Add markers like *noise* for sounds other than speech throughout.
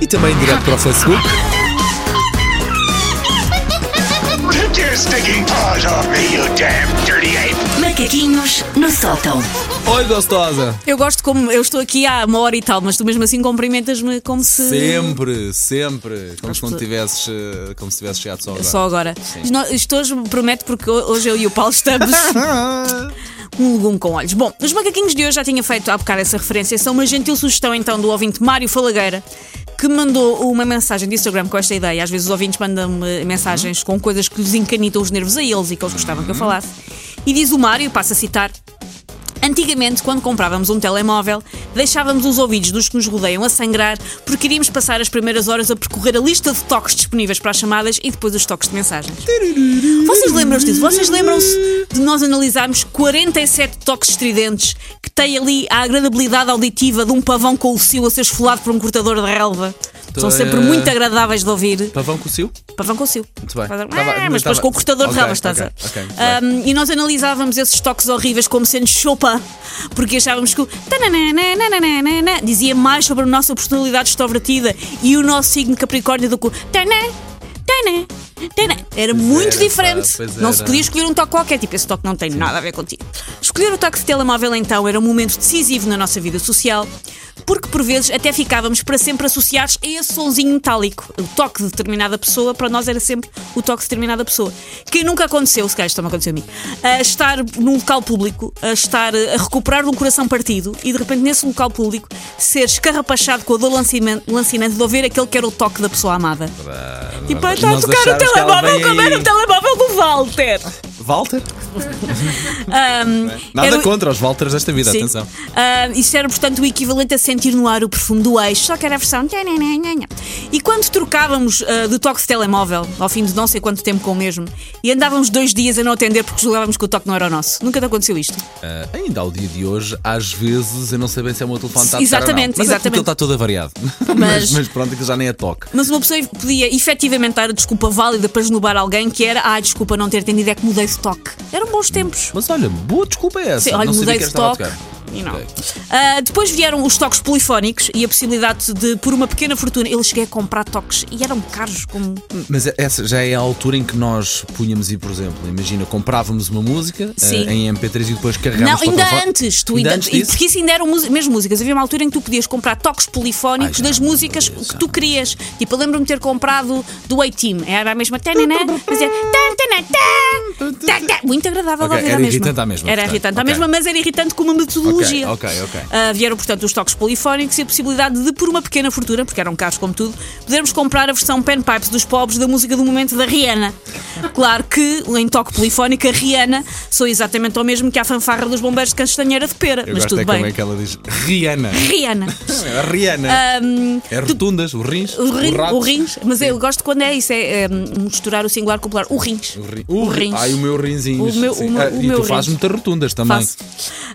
e também direto para o Facebook. Ape! Macaquinhos no sótão. Oi, gostosa! Eu gosto como eu estou aqui há uma hora e tal, mas tu mesmo assim cumprimentas-me como se. Sempre, sempre. Como se tivesses, eh, como se tivesses chegado só agora. Só agora. Nó- Isto hoje prometo porque ho- hoje eu e o Paulo estamos *laughs* um legume com olhos. Bom, os macaquinhos de hoje já tinha feito há bocado essa referência. São uma gentil sugestão então do ouvinte Mário Falagueira que me mandou uma mensagem de Instagram com esta ideia. Às vezes os ouvintes mandam-me mensagens com coisas que lhes encanitam os nervos a eles e que eles gostavam que eu falasse. E diz o Mário, passo a citar. Antigamente, quando comprávamos um telemóvel, deixávamos os ouvidos dos que nos rodeiam a sangrar porque iríamos passar as primeiras horas a percorrer a lista de toques disponíveis para as chamadas e depois os toques de mensagens. Vocês lembram-se disso? Vocês lembram-se de nós analisarmos 47 toques estridentes que têm ali a agradabilidade auditiva de um pavão com o cio a ser esfolado por um cortador de relva? São sempre muito agradáveis de ouvir. Pavão com o cio? Pavão com o cio. Muito bem. Tava- Ah, mas depois com o cortador de Ok, relvas, estás ok, a ok, muito Um, E nós analisávamos esses toques horríveis como sendo chopa, porque achávamos que o dizia mais sobre a nossa personalidade extrovertida e o nosso signo Capricórnio do que o. Era muito era, diferente. pois não se era. podia escolher um toque qualquer, tipo, esse toque não tem nada a ver contigo. Escolher o toque de telemóvel então era um momento decisivo na nossa vida social. Porque por vezes até ficávamos para sempre associados a esse sonzinho metálico. O toque de determinada pessoa, para nós era sempre o toque de determinada pessoa. Que nunca aconteceu, se calhar isto também aconteceu a mim, a estar num local público, a estar a recuperar um coração partido e de repente nesse local público ser escarrapachado com a dor lancinante de ouvir aquele que era o toque da pessoa amada. E está a nós tocar o telemóvel como era o telemóvel do Walter. Walter? *laughs* Um, Nada o- contra os Walters desta vida, Sim. atenção. Ah, isso era, portanto, o equivalente a sentir no ar o perfume do eixo, só que era a versão. E quando trocávamos ah, do toque de telemóvel, ao fim de não sei quanto tempo com o mesmo, e andávamos dois dias a não atender porque julgávamos que o toque não era o nosso. Nunca te aconteceu isto? Ah, ainda ao dia de hoje, às vezes eu não sei bem se é o meu telefone está a tocar Exatamente, ou não. Mas é exatamente. ele está todo avariado. *laughs* Mas- mas, mas pronto, aquilo já nem é toque. Mas uma pessoa podia efetivamente dar a desculpa válida para esnobar alguém que era, ah, desculpa não ter atendido, é que mudei de toque. Eram bons tempos. Mas olha, boa desculpa é essa. Sim, olha, não sabia mudei que de a toque. Não. Ah, depois vieram os toques polifónicos e a possibilidade de, por uma pequena fortuna, eu cheguei a comprar toques e eram caros como. Mas essa já é a altura em que nós punhamos e, por exemplo, imagina, comprávamos uma música eh, em MP3 e depois Não, carregávamos para o ainda telefone. antes. Tu Ainda antes disso? porque isso ainda eram mesmo músicas. Havia uma altura em que tu podias comprar toques polifónicos Ai, das não músicas lembro que tu querias. Tipo, eu lembro-me de ter comprado do A-Team. Era a mesma. tan, tan, tan. Muito agradável Ok, de ouvir era à mesma. irritante à mesma, Era portanto. irritante à Ok. mesma, mas era irritante com uma metodologia. Ok, ok, ok. Ah, vieram, portanto, os toques polifónicos e a possibilidade de, por uma pequena fortuna, porque eram caros como tudo, podermos comprar a versão pen pipes dos pobres da música do momento da Rihanna. Claro que, em toque polifónico, a Rihanna sou exatamente o mesmo que a fanfarra dos bombeiros de Castanheira de Pera. Eu mas tudo é bem. como é que ela diz Rihanna. Rihanna. É Rihanna. é rotundas, o rins, O, rin, rato. o rins, mas eu gosto quando é isso, é, é, misturar o singular com o plural. O rins. O ri- O o ri- rins. Ai, o meu rinzinho. O meu- o meu- o e tu fazes rins. muitas rotundas também. Faço.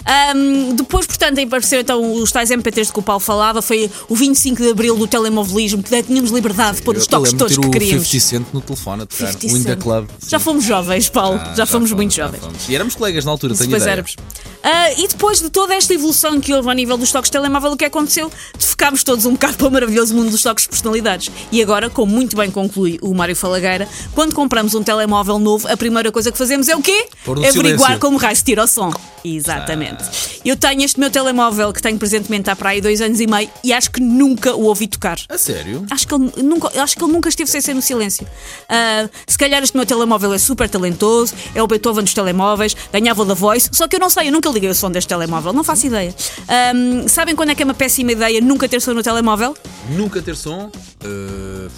Ahm, depois, portanto, apareceram então os tais MP3 de que o Paulo falava, foi o 25 de Abril do telemovelismo, que tínhamos liberdade de pôr os toques todos que queríamos. 50 Cent no telefone a tocar. 50 O In The Cent. Club. Já fomos jovens, Paulo, Ah, já, fomos muito já jovens. fomos. E éramos colegas na altura, tenho Depois ideia. éramos. Ah, e depois de toda esta evolução que houve ao nível dos toques de telemóvel, o que aconteceu? Ficámos todos um bocado *laughs* para o maravilhoso mundo dos toques de personalidades. E agora, como muito bem conclui o Mário Falagueira, quando compramos um telemóvel novo, a primeira coisa que fazemos é o quê? Averiguar silêncio. como raio se tira o som. Exatamente. Eu tenho este meu telemóvel que tenho presentemente há para aí dois anos e meio e acho que nunca o ouvi tocar. A sério? Acho que, ele nunca, acho que ele nunca esteve sem ser no silêncio. Ah, se calhar este meu telemóvel é super talentoso, é o Beethoven dos telemóveis, ganhava da Voice, só que eu não sei, eu nunca liguei o som deste telemóvel, não faço ideia. Ahm, sabem quando é que é uma péssima ideia nunca ter som no telemóvel? Nunca ter som? Uh,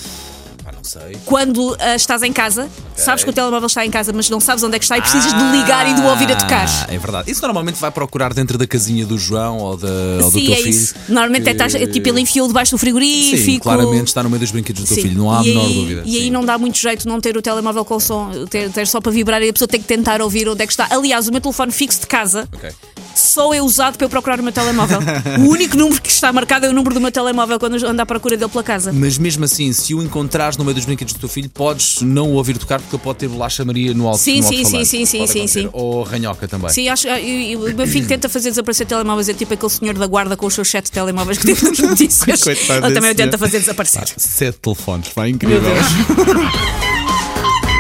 não sei. Quando ah, estás em casa, sabes que o telemóvel está em casa, mas não sabes onde é que está e precisas de ligar e de o ouvir a tocar. Ah, É verdade. Isso normalmente vai procurar dentro da casinha do João ou, da, ou do teu é filho. isso. Normalmente é, estás- é tipo ele enfiou debaixo do frigorífico. Sim, claramente está no meio dos brinquedos do teu Sim. filho, não há a e menor aí, dúvida. E aí Sim. não dá muito jeito não ter o telemóvel com som, ter, ter só para vibrar e a pessoa tem que tentar ouvir onde é que está. Aliás, o meu telefone fixo de casa Ok. Só é usado para eu procurar o meu telemóvel. o único número que está marcado é o número do meu telemóvel quando ando à procura dele pela casa. Mas mesmo assim, se o encontrares no meio dos brinquedos do teu filho, podes não o ouvir tocar porque ele pode ter bolacha Maria no alto Sim, no sim, sim, sim, sim, acontecer. sim. Ou ranhoca também. Sim, acho, eu- eu- o meu filho tenta fazer desaparecer telemóveis, é tipo aquele senhor da guarda com os seus sete telemóveis que tem *laughs* nas notícias. Coitado Ele também tenta fazer desaparecer. Sete telefones, vai incrível. *laughs*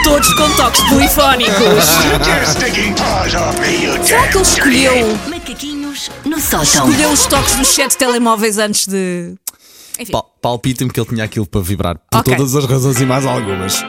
Todos com toques polifónicos. *laughs* Será que ele escolheu, Macaquinhos no sótão. escolheu os toques dos sete telemóveis antes de. Enfim. Pal- Palpita-me que ele tinha aquilo para vibrar. Por Ok. todas as razões e mais algumas.